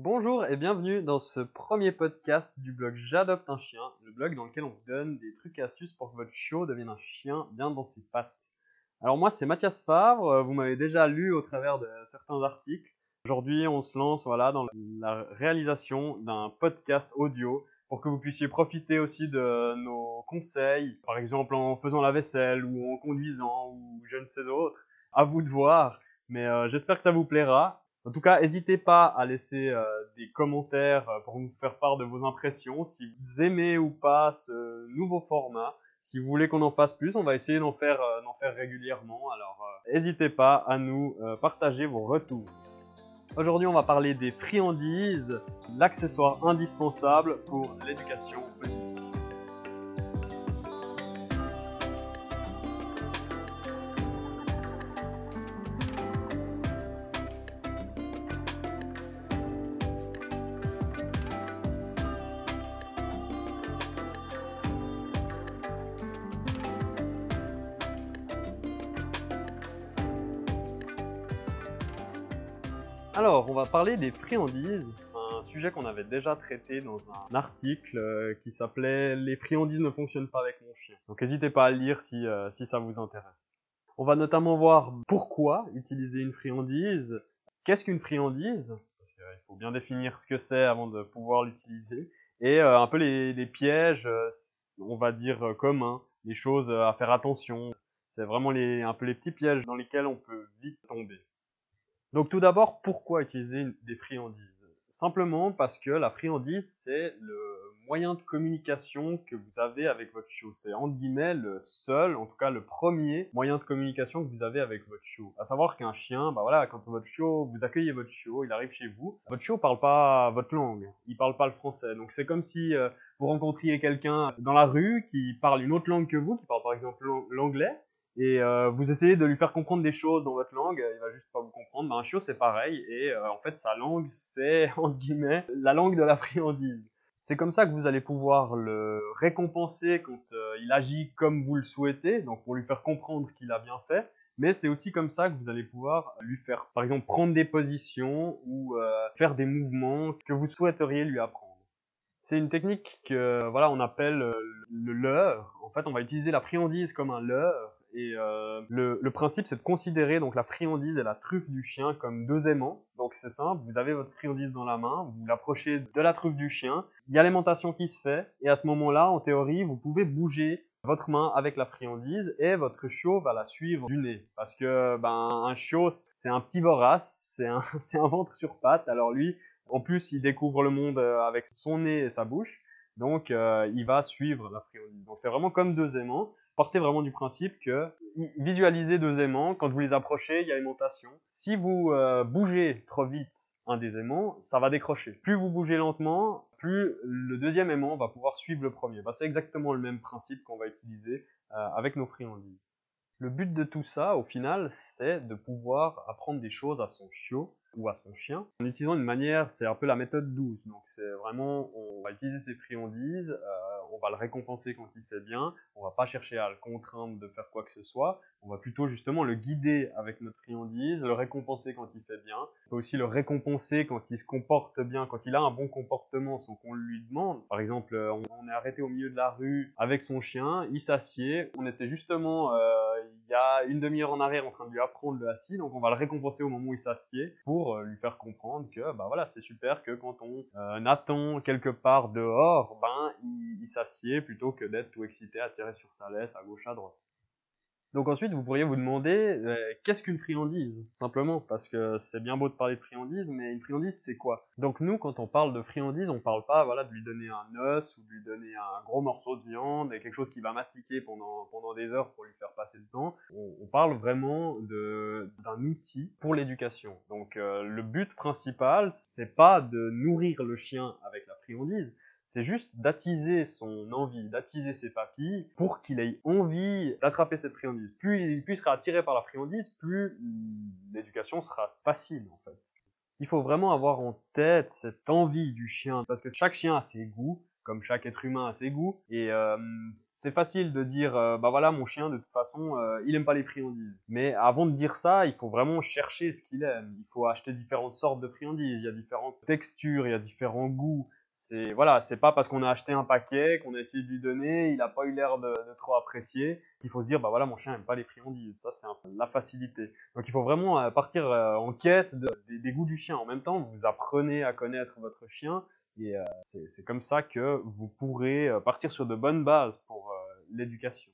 Bonjour et bienvenue dans ce premier podcast du blog J'adopte un chien, le blog dans lequel on vous donne des trucs et astuces pour que votre chiot devienne un chien bien dans ses pattes. Alors moi c'est Mathias Favre, vous m'avez déjà lu au travers de certains articles. Aujourd'hui on se lance voilà, dans la réalisation d'un podcast audio pour que vous puissiez profiter aussi de nos conseils, par exemple en faisant la vaisselle ou en conduisant ou je ne sais d'autres. À vous de voir, mais euh, j'espère que ça vous plaira. En tout cas, n'hésitez pas à laisser euh, des commentaires euh, pour nous faire part de vos impressions, si vous aimez ou pas ce nouveau format. Si vous voulez qu'on en fasse plus, on va essayer d'en faire, faire régulièrement. Alors, n'hésitez pas à nous partager vos retours. Aujourd'hui, on va parler des friandises, l'accessoire indispensable pour l'éducation positive. Alors, on va parler des friandises, un sujet qu'on avait déjà traité dans un article euh, qui s'appelait Les friandises ne fonctionnent pas avec mon chien. Donc n'hésitez pas à le lire si, euh, si ça vous intéresse. On va notamment voir pourquoi utiliser une friandise, qu'est-ce qu'une friandise, parce qu'il faut bien définir ce que c'est avant de pouvoir l'utiliser, et euh, un peu les, les pièges, on va dire communs, les choses à faire attention. C'est vraiment les, un peu les petits pièges dans lesquels on peut vite tomber. Donc tout d'abord, pourquoi utiliser des friandises? Simplement parce que la friandise, c'est le moyen de communication que vous avez avec votre chiot. C'est entre guillemets le seul, en tout cas le premier moyen de communication que vous avez avec votre chiot. À savoir qu'un chien, bah voilà, quand votre chiot, vous accueillez votre chiot, il arrive chez vous, votre chiot parle pas votre langue, il parle pas le français. Donc c'est comme si euh, vous rencontriez quelqu'un dans la rue qui parle une autre langue que vous, qui parle par exemple l'anglais, et euh, vous essayez de lui faire comprendre des choses dans votre langue, il va juste pas vous comprendre. Ben, un chiot c'est pareil et euh, en fait sa langue c'est entre guillemets la langue de la friandise. C'est comme ça que vous allez pouvoir le récompenser quand euh, il agit comme vous le souhaitez, donc pour lui faire comprendre qu'il a bien fait. Mais c'est aussi comme ça que vous allez pouvoir lui faire, par exemple, prendre des positions ou faire des mouvements que vous souhaiteriez lui apprendre. C'est une technique que voilà on appelle le leurre. En fait, on va utiliser la friandise comme un leurre et euh, le, principe, c'est de considérer donc la friandise et la truffe du chien comme deux aimants. Donc c'est simple, vous avez votre friandise dans la main, vous l'approchez de la truffe du chien, il y a l'alimentation qui se fait, et à ce moment-là, en théorie, vous pouvez bouger votre main avec la friandise et votre chiot va la suivre du nez. Parce que ben un chiot, c'est un petit vorace, c'est un, un ventre sur pattes. Alors lui, en plus, il découvre le monde euh, avec son nez et sa bouche. Donc, euh, il va suivre la friandise. Donc, c'est vraiment comme deux aimants partez vraiment du principe que visualisez deux aimants, quand vous les approchez, il y a aimantation. Si vous euh, bougez trop vite un des aimants, ça va décrocher. Plus vous bougez lentement, plus le deuxième aimant va pouvoir suivre le premier. Bah, c'est exactement le même principe qu'on va utiliser euh, avec nos friandises. Le but de tout ça, au final, c'est de pouvoir apprendre des choses à son chiot ou à son chien en utilisant une manière, c'est un peu la méthode douce. Donc c'est vraiment, on va utiliser ses friandises, euh, on va le récompenser quand il fait bien, on va pas chercher à le contraindre de faire quoi que ce soit, on va plutôt justement le guider avec notre friandise, le récompenser quand il fait bien, on peut aussi le récompenser quand il se comporte bien, quand il a un bon comportement sans qu'on lui demande. Par exemple, euh, on, est arrêté au milieu de la rue avec son chien, il s'assied, on était justement euh, il y a une demi-heure en arrière en train de lui apprendre le assis, donc on va le récompenser au moment où il s'assied pour euh, lui faire comprendre que bah voilà c'est super que quand on attend quelque part dehors, ben il s'assied plutôt que d'être tout excité à tirer sur sa laisse à gauche à droite. Donc ensuite, vous pourriez vous demander euh, qu'est-ce qu'une friandise Simplement, parce que c'est bien beau de parler de friandise, mais une friandise, c'est quoi? Donc nous, quand on parle de friandise, on parle pas voilà, de lui donner un os ou de lui donner un gros morceau de viande et quelque chose qu'il va mastiquer pendant, pendant des heures pour lui faire passer le temps. On, parle vraiment d'un outil pour l'éducation. Donc euh, le but principal, c'est pas de nourrir le chien avec la friandise, c'est juste d'attiser son envie, d'attiser ses papilles pour qu'il ait envie d'attraper cette friandise. Plus il, sera attiré par la friandise, plus l'éducation sera facile en fait. Il faut vraiment avoir en tête cette envie du chien parce que chaque chien a ses goûts. comme chaque être humain a ses goûts. Et euh, c'est facile de dire, euh, bah voilà, mon chien, de toute façon, euh, il aime pas les friandises. Mais avant de dire ça, il faut vraiment chercher ce qu'il aime. Il faut acheter différentes sortes de friandises. Il y a différentes textures, il y a différents goûts. C'est voilà, c'est pas parce qu'on a acheté un paquet, qu'on a essayé de lui donner, il a pas eu l'air de, trop apprécier, qu'il faut se dire bah voilà mon chien aime pas les friandises. Ça c'est la facilité. Donc il faut vraiment euh, partir euh, en quête de, des, goûts du chien. En même temps, vous apprenez à connaître votre chien et euh, c'est comme ça que vous pourrez partir sur de bonnes bases pour l'éducation.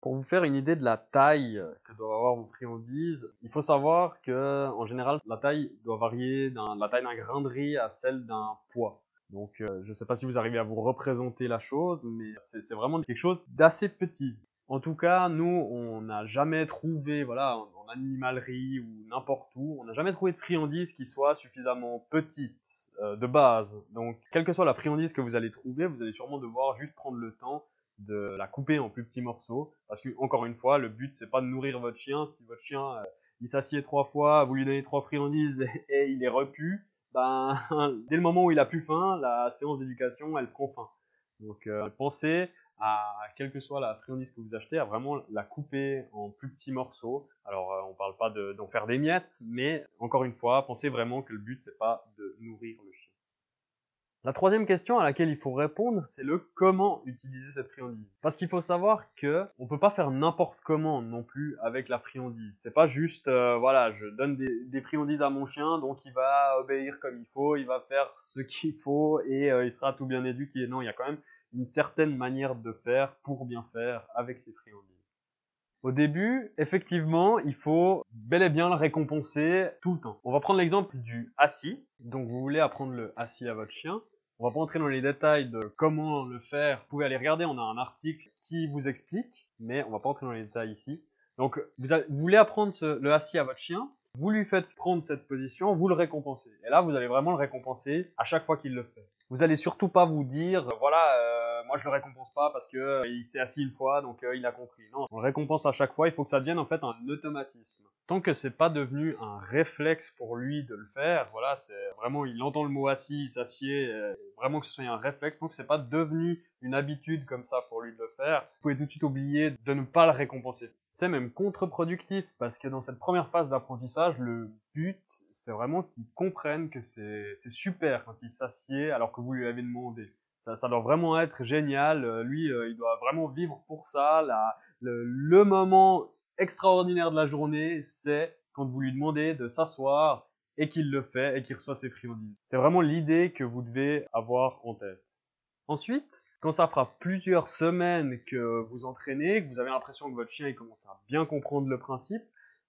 Pour vous faire une idée de la taille que doivent avoir vos friandises, il faut savoir que en général la taille doit varier de la taille d'un grain de riz à celle d'un pois. Donc euh, je ne sais pas si vous arrivez à vous représenter la chose, mais c'est vraiment quelque chose d'assez petit. En tout cas, nous, on n'a jamais trouvé, voilà, en, animalerie ou n'importe où, on n'a jamais trouvé de friandise qui soit suffisamment petite euh, de base. Donc, quelle que soit la friandise que vous allez trouver, vous allez sûrement devoir juste prendre le temps de la couper en plus petits morceaux. Parce que, encore une fois, le but, c'est pas de nourrir votre chien. Si votre chien, euh, il s'assied trois fois, vous lui donnez trois friandises et il est repu, ben, dès le moment où il a plus faim, la séance d'éducation, elle prend fin. Donc, euh, pensez à, quelle que soit la friandise que vous achetez, à vraiment la couper en plus petits morceaux. Alors, euh, on parle pas d'en de, faire des miettes, mais encore une fois, pensez vraiment que le but, c'est pas de nourrir le chien. La troisième question à laquelle il faut répondre, c'est le comment utiliser cette friandise. Parce qu'il faut savoir que on peut pas faire n'importe comment non plus avec la friandise. C'est pas juste, euh, voilà, je donne des, friandises à mon chien, donc il va obéir comme il faut, il va faire ce qu'il faut et euh, il sera tout bien éduqué. Non, il y a quand même une certaine manière de faire pour bien faire avec ces friandises. Au début, effectivement, il faut bel et bien le récompenser tout le temps. On va prendre l'exemple du assis. Donc vous voulez apprendre le assis à votre chien. On va pas entrer dans les détails de comment le faire. Vous pouvez aller regarder, on a un article qui vous explique, mais on va pas entrer dans les détails ici. Donc vous, avez, vous voulez apprendre le assis à votre chien, vous lui faites prendre cette position, vous le récompensez. Et là, vous allez vraiment le récompenser à chaque fois qu'il le fait. Vous allez surtout pas vous dire, voilà, euh, moi je le récompense pas parce que euh, il s'est assis une fois, donc euh, il a compris. Non, on le récompense à chaque fois. Il faut que ça devienne en fait un automatisme. Tant que c'est pas devenu un réflexe pour lui de le faire, voilà, c'est vraiment, il entend le mot assis, il s'assied, euh, vraiment que ce soit un réflexe. Tant que c'est pas devenu une habitude comme ça pour lui de le faire, vous pouvez tout de suite oublier de ne pas le récompenser. C'est même contre-productif parce que dans cette première phase d'apprentissage, le but, c'est vraiment qu'il comprenne que c'est super quand il s'assied alors que vous lui avez demandé. Ça, ça, doit vraiment être génial. Lui, euh, il doit vraiment vivre pour ça. Le, le, moment extraordinaire de la journée, c'est quand vous lui demandez de s'asseoir et qu'il le fait et qu'il reçoit ses friandises. C'est vraiment l'idée que vous devez avoir en tête. Ensuite, quand ça fera plusieurs semaines que vous entraînez, que vous avez l'impression que votre chien il commence à bien comprendre le principe,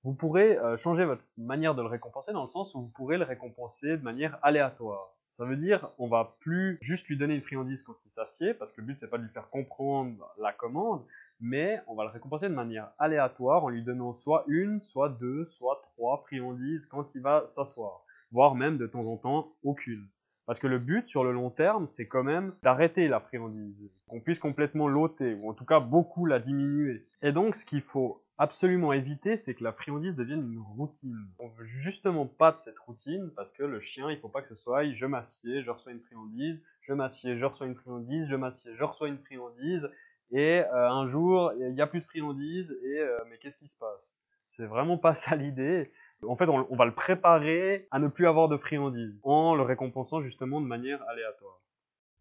vous pourrez euh, changer votre manière de le récompenser dans le sens où vous pourrez le récompenser de manière aléatoire. Ça veut dire, on va plus juste lui donner une friandise quand il s'assied, parce que le but c'est pas de lui faire comprendre la commande, mais on va le récompenser de manière aléatoire en lui donnant soit une, soit deux, soit trois friandises quand il va s'asseoir, voire même de temps en temps aucune. Parce que le but sur le long terme, c'est quand même d'arrêter la friandise, qu'on puisse complètement l'ôter, ou en tout cas beaucoup la diminuer. Et donc ce qu'il faut absolument éviter, c'est que la friandise devienne une routine. On veut justement pas de cette routine parce que le chien, il faut pas que ce soit je m'assieds, je reçois une friandise, je m'assieds, je reçois une friandise, je m'assieds, je reçois une friandise, et euh, un jour il n'y a plus de friandise, et euh, mais qu'est-ce qui se passe? C'est vraiment pas ça l'idée. En fait, on, on, va le préparer à ne plus avoir de friandise en le récompensant justement de manière aléatoire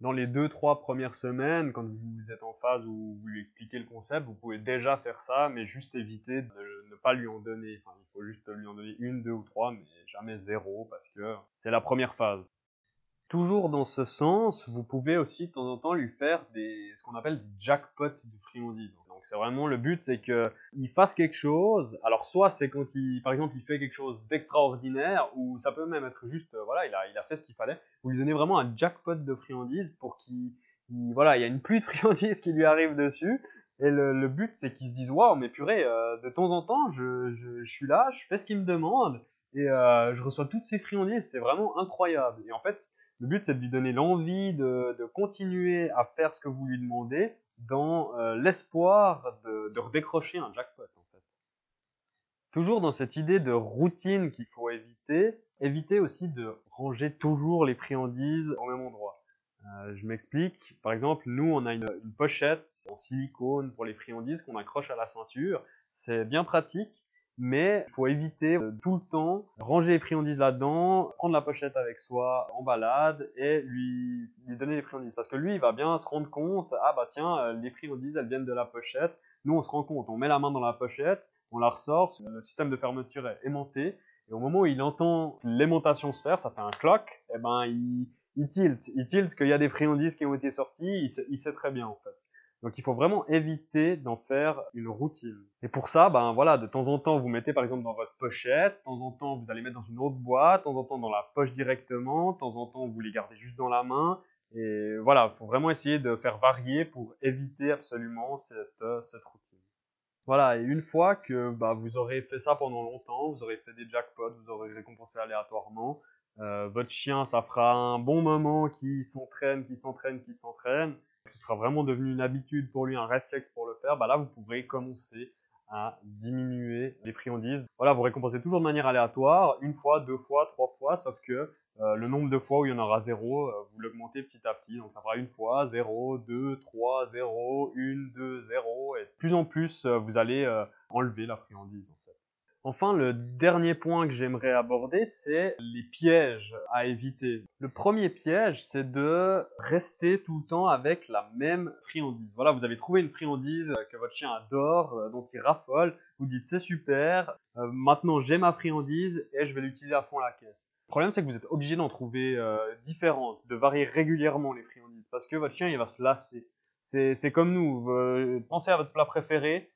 dans les deux trois premières semaines, quand vous êtes en phase où vous lui expliquez le concept, vous pouvez déjà faire ça, mais juste éviter de ne pas lui en donner. Il faut juste lui en donner une, deux ou trois, mais jamais zéro, parce que c'est la première phase. Toujours dans ce sens, vous pouvez aussi de temps en temps lui faire des, ce qu'on appelle des jackpots de friandises. Donc c'est vraiment le but, c'est que il fasse quelque chose. Alors soit c'est quand il, par exemple, il fait quelque chose d'extraordinaire, ou ça peut même être juste, euh, voilà, il a, il a fait ce qu'il fallait. Vous lui donnez vraiment un jackpot de friandises pour qu'il, voilà, il y a une pluie de friandises qui lui arrive dessus. Et le, but c'est qu'il se dise waouh, mais purée, euh, de temps en temps, je, je, je, suis là, je fais ce qu'il me demande et euh, je reçois toutes ces friandises. C'est vraiment incroyable. Et en fait, le but, c'est de lui donner l'envie de, de, continuer à faire ce que vous lui demandez dans euh, l'espoir de, redécrocher un jackpot, en fait. Toujours dans cette idée de routine qu'il faut éviter, éviter aussi de ranger toujours les friandises au même endroit. Euh, je m'explique. Par exemple, nous, on a une, pochette en silicone pour les friandises qu'on accroche à la ceinture. C'est bien pratique, mais il faut éviter de tout le temps ranger les friandises là-dedans, prendre la pochette avec soi en balade et lui, lui donner les friandises. Parce que lui, il va bien se rendre compte, ah bah tiens, euh, les friandises, elles viennent de la pochette. Nous, on se rend compte, on met la main dans la pochette, on la ressort, le système de fermeture est aimanté, et au moment où il entend l'aimantation se faire, ça fait un cloc, et eh ben il, il tilt, il tilt qu'il y a des friandises qui ont été sorties, il sait, il sait très bien en fait. Donc il faut vraiment éviter d'en faire une routine. Et pour ça, ben voilà, de temps en temps, vous mettez par exemple dans votre pochette, de temps en temps, vous allez mettre dans une autre boîte, de temps en temps dans la poche directement, de temps en temps, vous les gardez juste dans la main. Et voilà, il faut vraiment essayer de faire varier pour éviter absolument cette, euh, cette routine. Voilà, et une fois que bah, vous aurez fait ça pendant longtemps, vous aurez fait des jackpots, vous aurez récompensé aléatoirement, euh, votre chien, ça fera un bon moment qui s'entraîne, qui s'entraîne, qui s'entraîne, ce sera vraiment devenu une habitude pour lui, un réflexe pour le faire, bah là vous pourrez commencer à diminuer les friandises. Voilà, vous récompensez toujours de manière aléatoire, une fois, deux fois, trois fois, sauf que euh, le nombre de fois où il y en aura zéro, euh, vous l'augmentez petit à petit. Donc ça fera une fois, 0, 2, 3, 0, 1, 2, 0. Et plus en plus, euh, vous allez enlever la friandise. Enfin, le dernier point que j'aimerais aborder, c'est les pièges à éviter. Le premier piège, c'est de rester tout le temps avec la même friandise. Voilà, vous avez trouvé une friandise que votre chien adore, dont il raffole. Vous dites c'est super, maintenant j'ai ma friandise et je vais l'utiliser à fond la caisse. Le problème, c'est que vous êtes obligé d'en trouver euh, différentes, de varier régulièrement les friandises, parce que votre chien, il va se lasser. C'est comme nous, euh, pensez à votre plat préféré,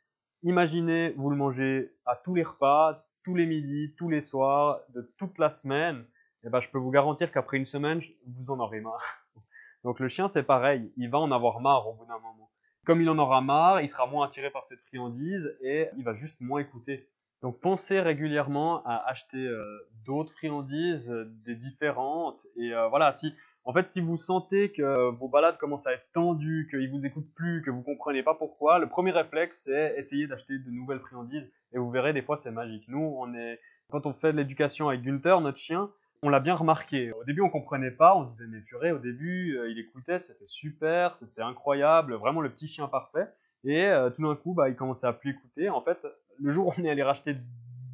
imaginez, vous le mangez à tous les repas, tous les midis, tous les soirs, de toute la semaine, et eh ben, je peux vous garantir qu'après une semaine, vous en aurez marre. Donc le chien, c'est pareil, il va en avoir marre au bout d'un moment. Comme il en aura marre, il sera moins attiré par cette friandise et il va juste moins écouter. Donc pensez régulièrement à acheter euh, d'autres friandises, euh, des différentes. Et euh, voilà, si en fait si vous sentez que vos balades commencent à être tendues, qu'ils vous écoutent plus, que vous comprenez pas pourquoi, le premier réflexe c'est essayer d'acheter de nouvelles friandises. Et vous verrez des fois c'est magique. Nous on est quand on fait de l'éducation avec Gunther, notre chien, on l'a bien remarqué. Au début, on comprenait pas, on se disait mais purée, au début, il écoutait, c'était super, c'était incroyable, vraiment le petit chien parfait. Et tout d'un coup, bah, il commençait à plus écouter. En fait, le jour où on est allé racheter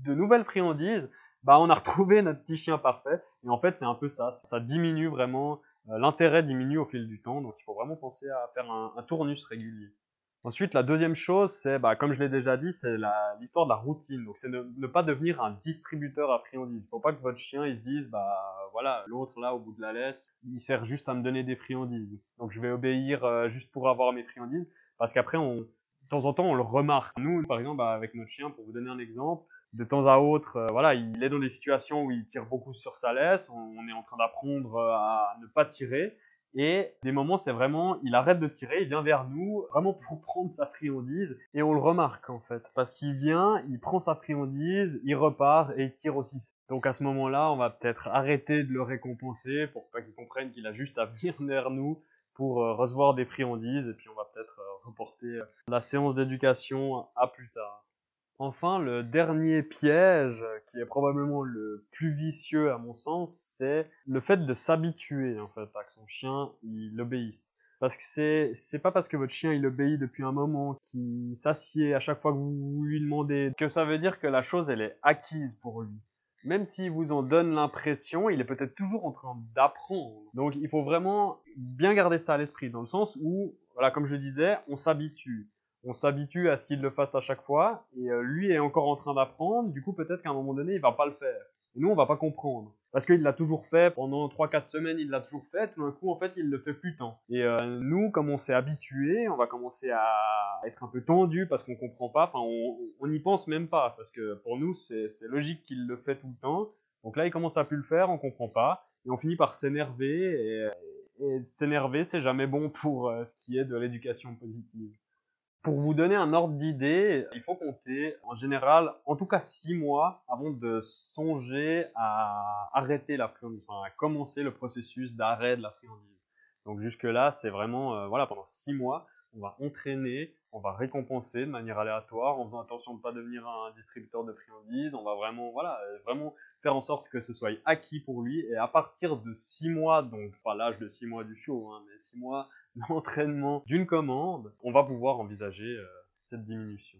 de nouvelles friandises, bah on a retrouvé notre petit chien parfait. Et en fait, c'est un peu ça. Ça diminue vraiment, euh, l'intérêt diminue au fil du temps. Donc il faut vraiment penser à faire un, tournus régulier. Ensuite, la deuxième chose, c'est, bah, comme je l'ai déjà dit, c'est l'histoire de la routine. Donc, c'est ne, ne, pas devenir un distributeur à friandises. Il faut pas que votre chien, il se dise, bah, voilà, l'autre là, au bout de la laisse, il sert juste à me donner des friandises. Donc, je vais obéir euh, juste pour avoir mes friandises. Parce qu'après, on, de temps en temps, on le remarque. Nous, par exemple, bah, avec notre chien, pour vous donner un exemple, de temps à autre, euh, voilà, il est dans des situations où il tire beaucoup sur sa laisse, on, est en train d'apprendre euh, à ne pas tirer, et des moments, c'est vraiment, il arrête de tirer, il vient vers nous, vraiment pour prendre sa friandise, et on le remarque en fait, parce qu'il vient, il prend sa friandise, il repart et il tire aussi. Donc à ce moment-là, on va peut-être arrêter de le récompenser pour pas qu'il comprenne qu'il a juste à venir vers nous pour euh, recevoir des friandises et puis on va peut-être reporter la séance d'éducation à plus tard. Enfin, le dernier piège, qui est probablement le plus vicieux à mon sens, c'est le fait de s'habituer en fait à que son chien il obéisse. Parce que c'est c'est pas parce que votre chien il obéit depuis un moment, qu'il s'assied à chaque fois que vous lui demandez, que ça veut dire que la chose elle est acquise pour lui même s'il vous en donne l'impression, il est peut-être toujours en train d'apprendre. Donc il faut vraiment bien garder ça à l'esprit, dans le sens où, voilà, comme je disais, on s'habitue. On s'habitue à ce qu'il le fasse à chaque fois, et euh, lui est encore en train d'apprendre, du coup peut-être qu'à un moment donné, il va pas le faire. Et nous, on va pas comprendre. Parce qu'il l'a toujours fait, pendant 3-4 semaines, il l'a toujours fait, tout d'un coup, en fait, il le fait plus tant. Et euh, nous, comme on s'est habitué, on va commencer à être un peu tendu parce qu'on comprend pas, enfin, on n'y pense même pas, parce que pour nous, c'est logique qu'il le fait tout le temps. Donc là, il commence à plus le faire, on comprend pas, et on finit par s'énerver, et, et s'énerver, c'est jamais bon pour euh, ce qui est de l'éducation positive. Pour vous donner un ordre d'idée, il faut compter en général, en tout cas 6 mois avant de songer à arrêter la friandise, enfin à commencer le processus d'arrêt de la friandise. Donc jusque là, c'est vraiment, euh, voilà, pendant 6 mois, on va entraîner on va récompenser de manière aléatoire en faisant attention de ne pas devenir un distributeur de friandises. On va vraiment, voilà, vraiment faire en sorte que ce soit acquis pour lui. Et à partir de 6 mois, donc pas l'âge de 6 mois du show, hein, mais 6 mois d'entraînement d'une commande, on va pouvoir envisager euh, cette diminution.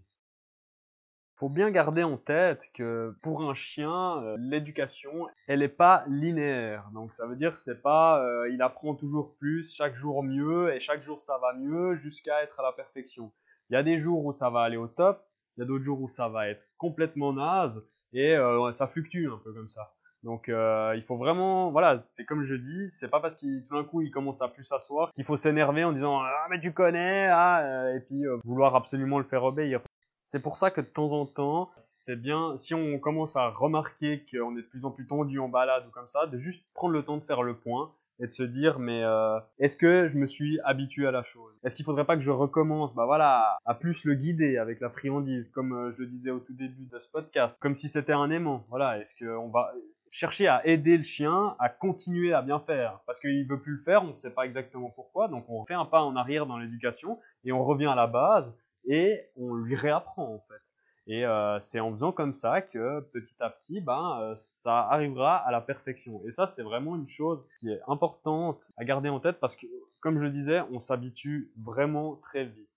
Faut bien garder en tête que pour un chien, euh, l'éducation, elle n'est pas linéaire. Donc ça veut dire c'est pas euh, il apprend toujours plus, chaque jour mieux et chaque jour ça va mieux jusqu'à être à la perfection. Il y a des jours où ça va aller au top, il y a d'autres jours où ça va être complètement naze et ça fluctue un peu comme ça. Donc euh, il faut vraiment, voilà, c'est comme je dis, c'est pas parce qu'il tout d'un coup il commence à plus s'asseoir qu'il faut s'énerver en disant ah mais tu connais ah euh, et puis vouloir absolument le faire obéir. C'est pour ça que de temps en temps, c'est bien si on commence à remarquer qu'on est de plus en plus tendu en balade ou comme ça, de juste prendre le temps de faire le point et de se dire mais euh, est-ce que je me suis habitué à la chose? Est-ce qu'il faudrait pas que je recommence? Bah voilà à plus le guider avec la friandise comme euh, je le disais au tout début de ce podcast comme si c'était un aimant. Voilà est-ce qu'on va chercher à aider le chien à continuer à bien faire parce qu'il veut plus le faire on ne sait pas exactement pourquoi donc on fait un pas en arrière dans l'éducation et on revient à la base et on lui réapprend en fait et euh, c'est en faisant comme ça que petit à petit, ben, euh, ça arrivera à la perfection. Et ça, c'est vraiment une chose qui est importante à garder en tête parce que, comme je le disais, on s'habitue vraiment très vite.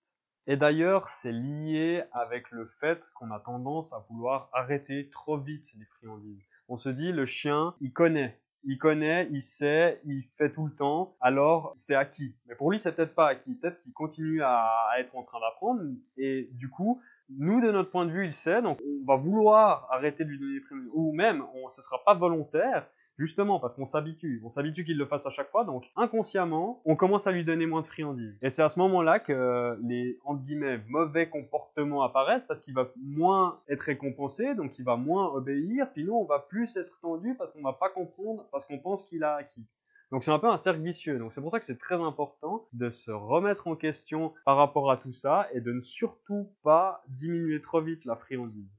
Et d'ailleurs, c'est lié avec le fait qu'on a tendance à vouloir arrêter trop vite les friandises. On se dit, le chien, il connaît. Il connaît, il sait, il fait tout le temps, alors c'est acquis. Mais pour lui, c'est peut-être pas acquis. Peut-être qu'il continue à être en train d'apprendre, et du coup, nous, de notre point de vue, il sait, donc on va vouloir arrêter de lui donner des friandises, ou même, on, ce sera pas volontaire, justement parce qu'on s'habitue, on s'habitue qu'il le fasse à chaque fois, donc inconsciemment, on commence à lui donner moins de friandises. Et c'est à ce moment-là que les, entre guillemets, mauvais comportements apparaissent, parce qu'il va moins être récompensé, donc il va moins obéir, puis nous, on va plus être tendu parce qu'on va pas comprendre, parce qu'on pense qu'il a acquis. Donc c'est un peu un cercle vicieux. Donc c'est pour ça que c'est très important de se remettre en question par rapport à tout ça et de ne surtout pas diminuer trop vite la friandise.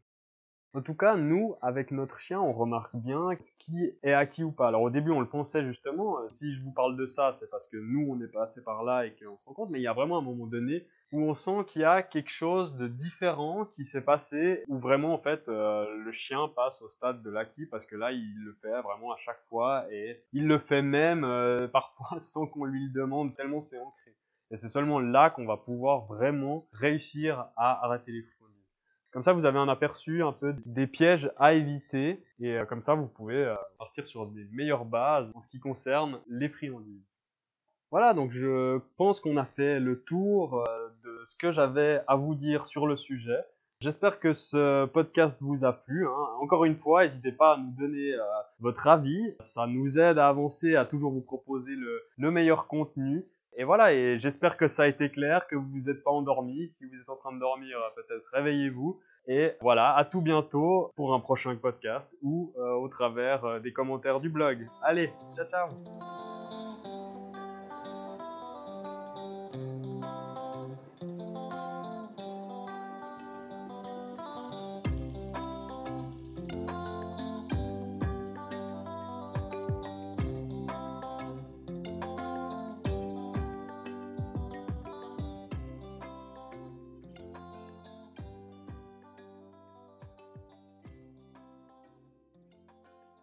En tout cas, nous, avec notre chien, on remarque bien ce qui est acquis ou pas. Alors au début, on le pensait justement. Euh, si je vous parle de ça, c'est parce que nous, on est passé par là et qu'on se rend compte. Mais il y a vraiment un moment donné où on sent qu'il y a quelque chose de différent qui s'est passé, où vraiment en fait euh, le chien passe au stade de l'acquis parce que là, il le fait vraiment à chaque fois et il le fait même euh, parfois sans qu'on lui le demande tellement c'est ancré. Et c'est seulement là qu'on va pouvoir vraiment réussir à arrêter les comme ça, vous avez un aperçu un peu des pièges à éviter et euh, comme ça, vous pouvez euh, partir sur des meilleures bases en ce qui concerne les friandises. Voilà, donc je pense qu'on a fait le tour euh, de ce que j'avais à vous dire sur le sujet. J'espère que ce podcast vous a plu. Hein. Encore une fois, n'hésitez pas à nous donner votre avis. Ça nous aide à avancer, à toujours vous proposer le meilleur contenu. Et voilà, et j'espère que ça a été clair, que vous vous êtes pas endormi. Si vous êtes en train de dormir, euh, peut-être réveillez-vous. Et voilà, à tout bientôt pour un prochain podcast ou euh, au travers euh, des commentaires du blog. Allez, ciao ciao